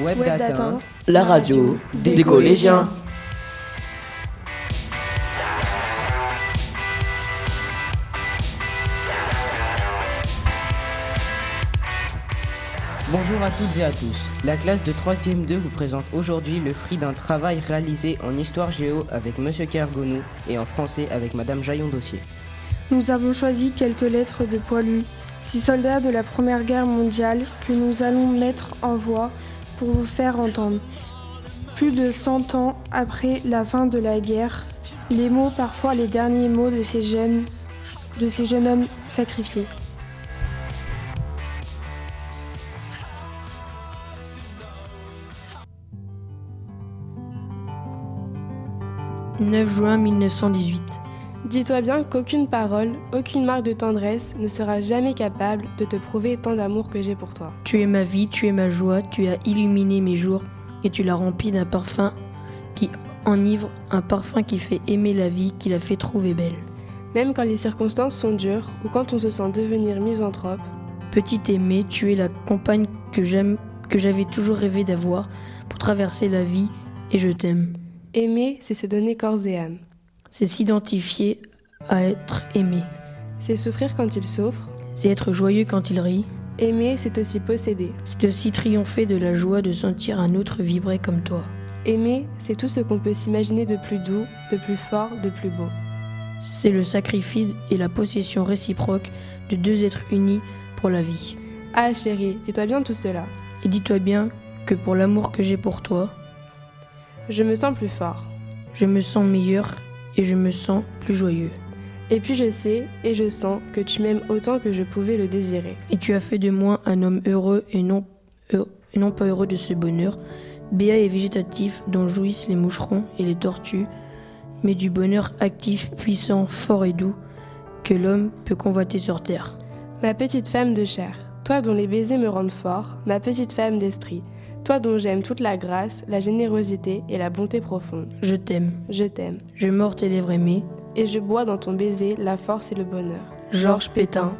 Web, Data, la radio des, collégiens. Bonjour à toutes et à tous. La classe de 3e 2 vous présente aujourd'hui le fruit d'un travail réalisé en histoire géo avec Monsieur Kergonou et en français avec Madame Jaillon-Dossier. Nous avons choisi quelques lettres de Poilu, six soldats de la Première Guerre mondiale que nous allons mettre en voix pour vous faire entendre. Plus de 100 ans après la fin de la guerre, les mots, parfois les derniers mots de ces jeunes, de ces jeunes hommes sacrifiés. 9 juin 1918. Dis-toi bien qu'aucune parole, aucune marque de tendresse ne sera jamais capable de te prouver tant d'amour que j'ai pour toi. Tu es ma vie, tu es ma joie, tu as illuminé mes jours et tu l'as rempli d'un parfum qui enivre, un parfum qui fait aimer la vie, qui la fait trouver belle. Même quand les circonstances sont dures ou quand on se sent devenir misanthrope. Petite aimée, tu es la compagne que j'aime, que j'avais toujours rêvé d'avoir pour traverser la vie et je t'aime. Aimer, c'est se donner corps et âme. C'est s'identifier à être aimé. C'est souffrir quand il souffre. C'est être joyeux quand il rit. Aimer, c'est aussi posséder. C'est aussi triompher de la joie de sentir un autre vibrer comme toi. Aimer, c'est tout ce qu'on peut s'imaginer de plus doux, de plus fort, de plus beau. C'est le sacrifice et la possession réciproque de deux êtres unis pour la vie. Ah chérie, dis-toi bien tout cela. Et dis-toi bien que pour l'amour que j'ai pour toi, je me sens plus fort. Je me sens meilleur et je me sens plus joyeux. Et puis je sais et je sens que tu m'aimes autant que je pouvais le désirer. Et tu as fait de moi un homme heureux et non, pas heureux de ce bonheur, béat et végétatif dont jouissent les moucherons et les tortues, mais du bonheur actif, puissant, fort et doux que l'homme peut convoiter sur terre. Ma petite femme de chair, toi dont les baisers me rendent fort, ma petite femme d'esprit, toi dont j'aime toute la grâce, la générosité et la bonté profonde. Je t'aime. Je t'aime. Je mords tes lèvres aimées. Et je bois dans ton baiser la force et le bonheur. Georges Pétain.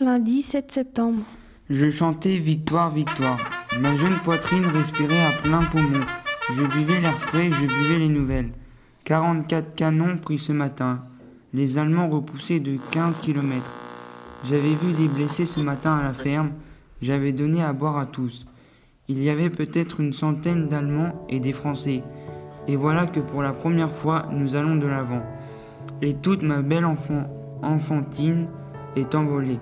Lundi 7 septembre. Je chantais Victoire, Victoire. Ma jeune poitrine respirait à plein poumon. Je buvais l'air frais, je buvais les nouvelles. 44 canons pris ce matin. Les Allemands repoussaient de 15 kilomètres. J'avais vu des blessés ce matin à la ferme. J'avais donné à boire à tous. Il y avait peut-être une centaine d'Allemands et des Français. Et voilà que pour la première fois, nous allons de l'avant. Et toute ma belle enfant, enfantine est envolée.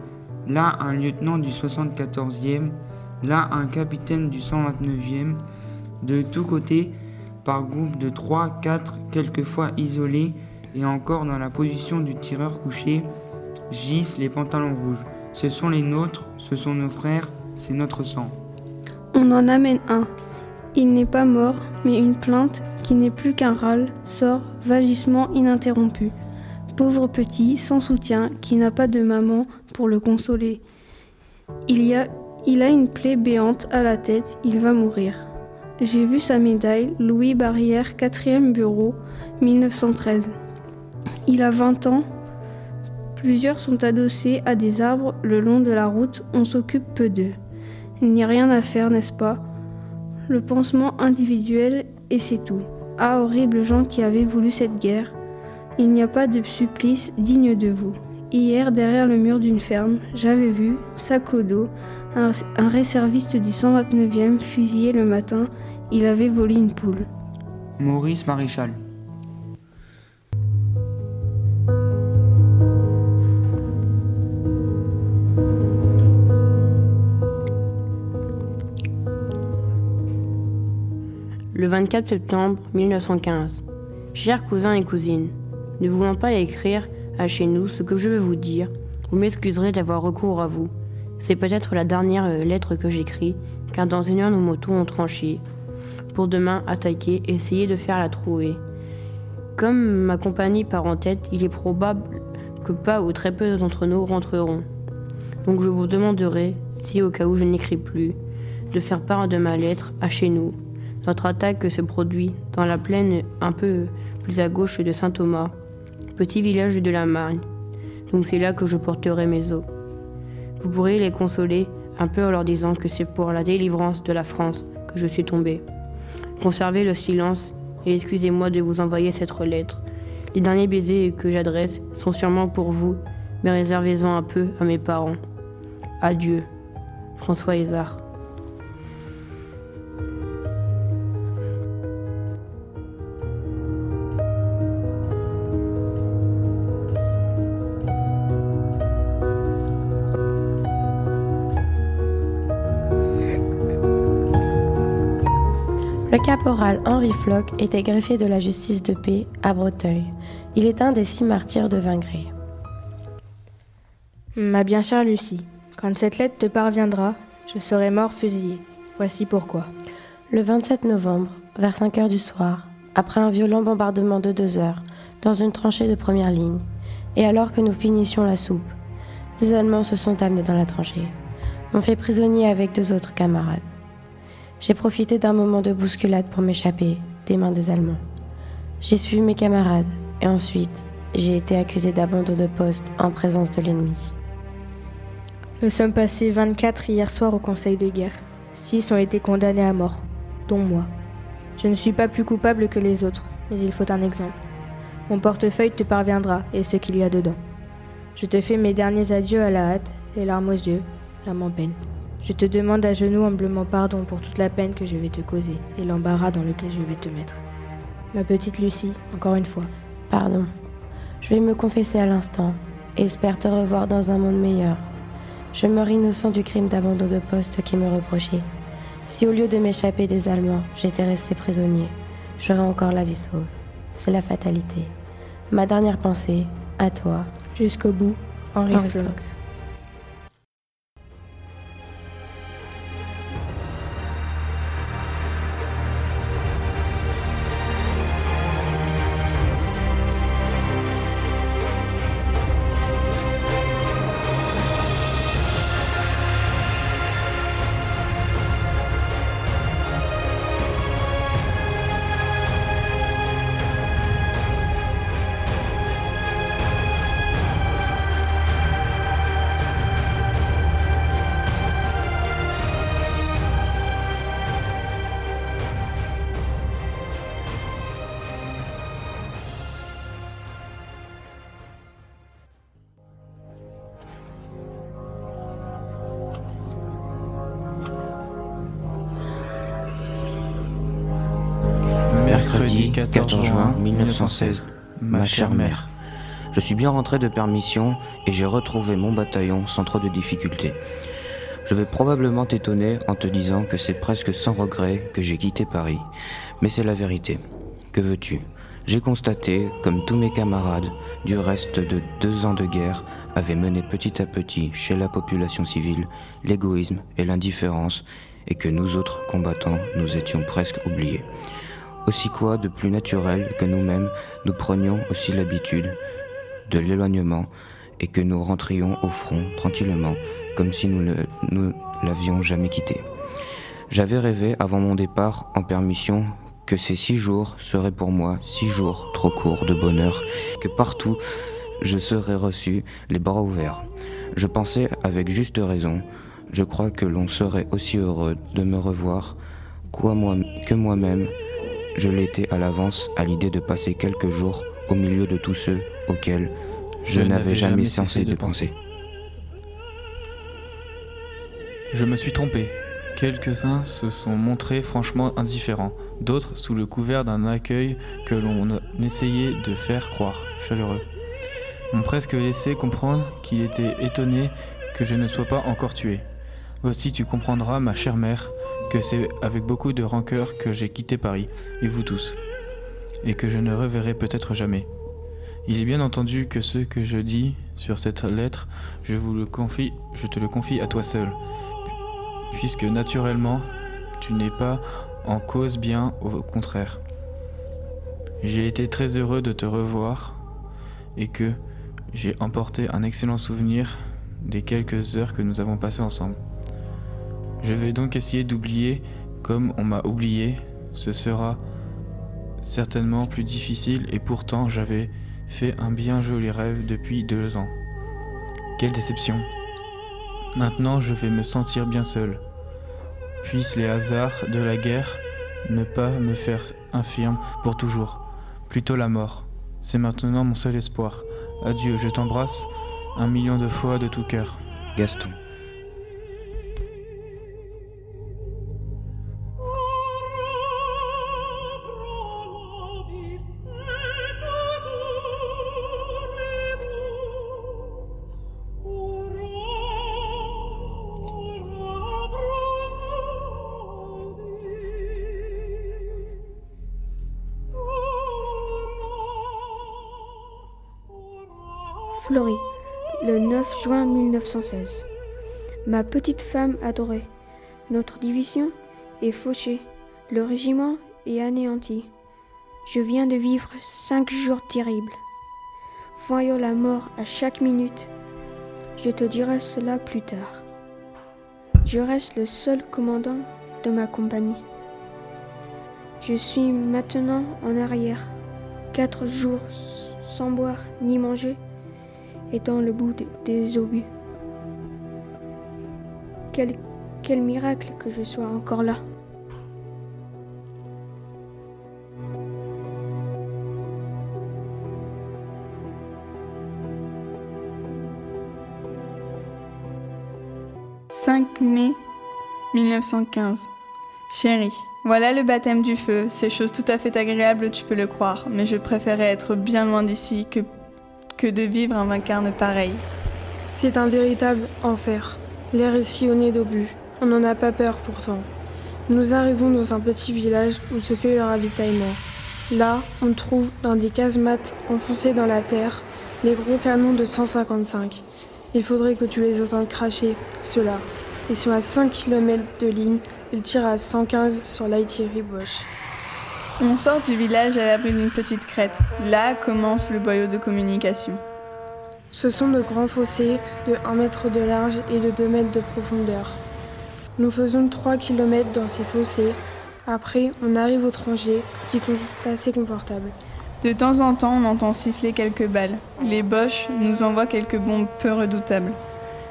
Là, un lieutenant du 74e, là, un capitaine du 129e. De tous côtés, par groupe de 3, 4, quelquefois isolés, et encore dans la position du tireur couché, gissent les pantalons rouges. Ce sont les nôtres, ce sont nos frères, c'est notre sang. On en amène un. Il n'est pas mort, mais une plainte qui n'est plus qu'un râle sort, vagissement ininterrompu pauvre petit, sans soutien, qui n'a pas de maman pour le consoler. Il, y a, il a une plaie béante à la tête, il va mourir. J'ai vu sa médaille, Louis Barrière, 4e bureau, 1913. Il a 20 ans. Plusieurs sont adossés à des arbres le long de la route, on s'occupe peu d'eux. Il n'y a rien à faire, n'est-ce pas? Le pansement individuel, et c'est tout. Ah, horribles gens qui avaient voulu cette guerre. Il n'y a pas de supplice digne de vous. Hier, derrière le mur d'une ferme, j'avais vu, sac au dos, un, réserviste du 129e fusillé le matin. Il avait volé une poule. Maurice Maréchal. Le 24 septembre 1915. Chers cousins et cousines, ne voulant pas écrire à chez nous ce que je veux vous dire, vous m'excuserez d'avoir recours à vous. C'est peut-être la dernière euh, lettre que j'écris, car dans une heure nos motos ont tranché. Pour demain, attaquer, essayer de faire la trouée. Comme ma compagnie part en tête, il est probable que pas ou très peu d'entre nous rentreront. Donc je vous demanderai, si au cas où je n'écris plus, de faire part de ma lettre à chez nous. Notre attaque se produit dans la plaine un peu plus à gauche de Saint-Thomas, petit village de la Marne. Donc c'est là que je porterai mes os. Vous pourrez les consoler un peu en leur disant que c'est pour la délivrance de la France que je suis tombé. Conservez le silence et excusez-moi de vous envoyer cette lettre. Les derniers baisers que j'adresse sont sûrement pour vous, mais réservez-en un peu à mes parents. Adieu, François Hézard. Le caporal Henri Floch était greffier de la justice de paix à Breteuil. Il est un des six martyrs de Vingré. Ma bien chère Lucie, quand cette lettre te parviendra, je serai mort fusillé. Voici pourquoi. Le 27 novembre, vers 5 heures du soir, après un violent bombardement de deux heures, dans une tranchée de première ligne, et alors que nous finissions la soupe, des Allemands se sont amenés dans la tranchée, m'ont fait prisonnier avec deux autres camarades. J'ai profité d'un moment de bousculade pour m'échapper des mains des Allemands. J'ai suivi mes camarades et ensuite j'ai été accusé d'abandon de poste en présence de l'ennemi. Nous sommes passés 24 hier soir au conseil de guerre. Six ont été condamnés à mort, dont moi. Je ne suis pas plus coupable que les autres, mais il faut un exemple. Mon portefeuille te parviendra et ce qu'il y a dedans. Je te fais mes derniers adieux à la hâte, les larmes aux yeux, l'âme en peine. Je te demande à genoux humblement pardon pour toute la peine que je vais te causer et l'embarras dans lequel je vais te mettre. Ma petite Lucie, encore une fois. Pardon. Je vais me confesser à l'instant et espère te revoir dans un monde meilleur. Je meurs innocent du crime d'abandon de poste qui me reprochait. Si au lieu de m'échapper des Allemands, j'étais resté prisonnier, j'aurais encore la vie sauve. C'est la fatalité. Ma dernière pensée, à toi. Jusqu'au bout, Henri, Henri Floch. 14 juin 1916. Ma chère mère. Je suis bien rentré de permission et j'ai retrouvé mon bataillon sans trop de difficultés. Je vais probablement t'étonner en te disant que c'est presque sans regret que j'ai quitté Paris, mais c'est la vérité. Que veux-tu? J'ai constaté, comme tous mes camarades, du reste de deux ans de guerre avaient mené petit à petit chez la population civile l'égoïsme et l'indifférence, et que nous autres combattants nous étions presque oubliés. Aussi quoi de plus naturel que nous-mêmes nous prenions aussi l'habitude de l'éloignement et que nous rentrions au front tranquillement comme si nous ne l'avions jamais quitté. J'avais rêvé avant mon départ en permission que ces six jours seraient pour moi six jours trop courts de bonheur, que partout je serais reçu les bras ouverts. Je pensais avec juste raison, je crois que l'on serait aussi heureux de me revoir que moi-même je l'étais à l'avance à l'idée de passer quelques jours au milieu de tous ceux auxquels je, je n'avais jamais cessé de penser. Je me suis trompé. Quelques-uns se sont montrés franchement indifférents, d'autres sous le couvert d'un accueil que l'on essayait de faire croire chaleureux, m'ont presque laissé comprendre qu'il était étonné que je ne sois pas encore tué. Aussi tu comprendras, ma chère mère, que c'est avec beaucoup de rancœur que j'ai quitté Paris, et vous tous, et que je ne reverrai peut-être jamais. Il est bien entendu que ce que je dis sur cette lettre, je vous le confie, je te le confie à toi seul, puisque naturellement, tu n'es pas en cause bien au contraire. J'ai été très heureux de te revoir et que j'ai emporté un excellent souvenir des quelques heures que nous avons passées ensemble. Je vais donc essayer d'oublier comme on m'a oublié. Ce sera certainement plus difficile et pourtant j'avais fait un bien joli rêve depuis deux ans. Quelle déception. Maintenant je vais me sentir bien seul. Puissent les hasards de la guerre ne pas me faire infirme pour toujours. Plutôt la mort. C'est maintenant mon seul espoir. Adieu, je t'embrasse un million de fois de tout cœur. Gaston. Le 9 juin 1916. Ma petite femme adorée, notre division est fauchée, le régiment est anéanti. Je viens de vivre cinq jours terribles. Voyons la mort à chaque minute. Je te dirai cela plus tard. Je reste le seul commandant de ma compagnie. Je suis maintenant en arrière, quatre jours sans boire ni manger et dans le bout des obus. Quel, quel miracle que je sois encore là. « 5 mai 1915. Chérie, voilà le baptême du feu. C'est chose tout à fait agréable, tu peux le croire, mais je préférais être bien loin d'ici que que de vivre un vacarme pareil. C'est un véritable enfer. L'air est sillonné d'obus. On n'en a pas peur pourtant. Nous arrivons dans un petit village où se fait le ravitaillement. Là, on trouve dans des casemates enfoncées dans la terre les gros canons de 155. Il faudrait que tu les entendes cracher, ceux-là. Ils sont à 5 km de ligne, ils tirent à 115 sur l'artillerie Bosch. On sort du village à l'abri d'une petite crête. Là commence le boyau de communication. Ce sont de grands fossés de 1 mètre de large et de 2 mètres de profondeur. Nous faisons 3 km dans ces fossés. Après, on arrive aux tranchées qui sont assez confortables. De temps en temps, on entend siffler quelques balles. Les Boches nous envoient quelques bombes peu redoutables.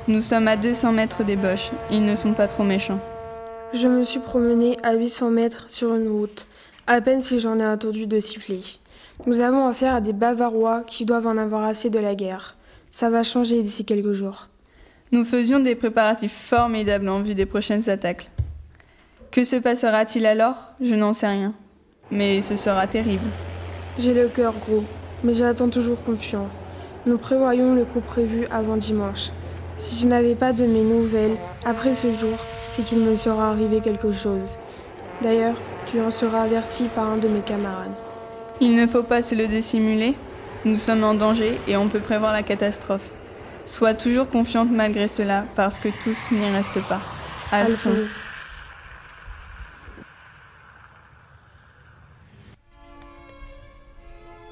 Nous sommes à 200 mètres des Boches. Ils ne sont pas trop méchants. Je me suis promené à 800 mètres sur une route. À peine si j'en ai entendu de siffler. Nous avons affaire à des Bavarois qui doivent en avoir assez de la guerre. Ça va changer d'ici quelques jours. Nous faisions des préparatifs formidables en vue des prochaines attaques. Que se passera-t-il alors? Je n'en sais rien. Mais ce sera terrible. J'ai le cœur gros, mais j'attends toujours confiant. Nous prévoyons le coup prévu avant dimanche. Si je n'avais pas de mes nouvelles après ce jour, c'est qu'il me sera arrivé quelque chose. D'ailleurs, tu en seras averti par un de mes camarades. Il ne faut pas se le dissimuler. Nous sommes en danger et on peut prévoir la catastrophe. Sois toujours confiante malgré cela, parce que tous n'y restent pas. Alphonse.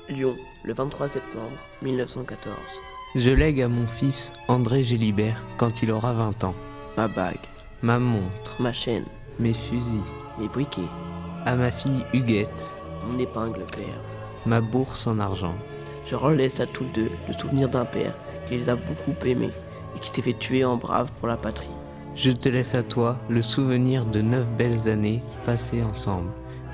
Lyon, le 23 septembre 1914. Je lègue à mon fils André Gélibert quand il aura 20 ans. Ma bague. Ma montre. Ma chaîne. Mes fusils. Mes briquets. À ma fille Huguette. Mon épingle père. Ma bourse en argent. Je relaisse à tous deux le souvenir d'un père qui les a beaucoup aimés et qui s'est fait tuer en brave pour la patrie. Je te laisse à toi le souvenir de neuf belles années passées ensemble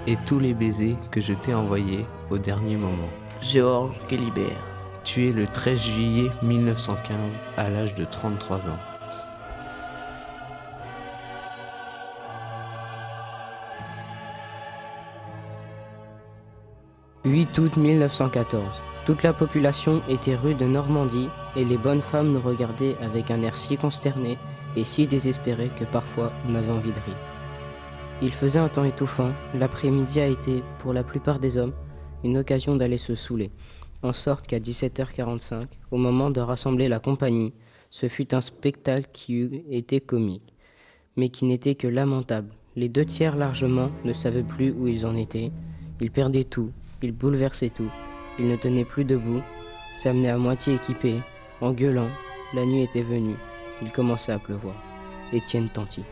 et tous les baisers que je t'ai envoyés au dernier moment. Georges Guélibert. Tu es le 13 juillet 1915 à l'âge de 33 ans. 8 août 1914. Toute la population était rue de Normandie et les bonnes femmes nous regardaient avec un air si consterné et si désespéré que parfois on avait envie de rire. Il faisait un temps étouffant, l'après-midi a été, pour la plupart des hommes, une occasion d'aller se saouler, en sorte qu'à 17h45, au moment de rassembler la compagnie, ce fut un spectacle qui eût été comique, mais qui n'était que lamentable. Les deux tiers largement ne savaient plus où ils en étaient, ils perdaient tout, ils bouleversaient tout. Ils ne tenaient plus debout, s'amenaient à moitié équipés, en gueulant. La nuit était venue. Il commençait à pleuvoir. Étienne Tanti.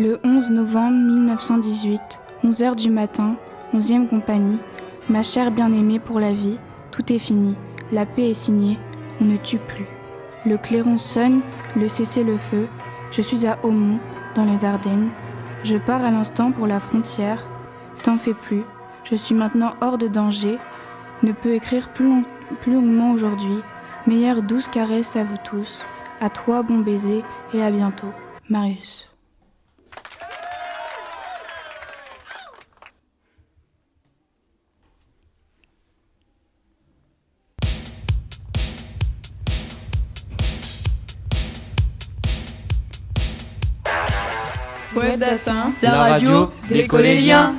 Le 11 novembre 1918, 11h du matin, 11e compagnie. Ma chère bien-aimée pour la vie, tout est fini. La paix est signée, on ne tue plus. Le clairon sonne, le cessez-le-feu. Je suis à Aumont, dans les Ardennes. Je pars à l'instant pour la frontière. T'en fais plus, je suis maintenant hors de danger. Ne peux écrire plus, long- plus longuement aujourd'hui. Meilleure douce caresse à vous tous. À toi, bon baiser, et à bientôt. Marius. Web d'Atin, La radio des collégiens.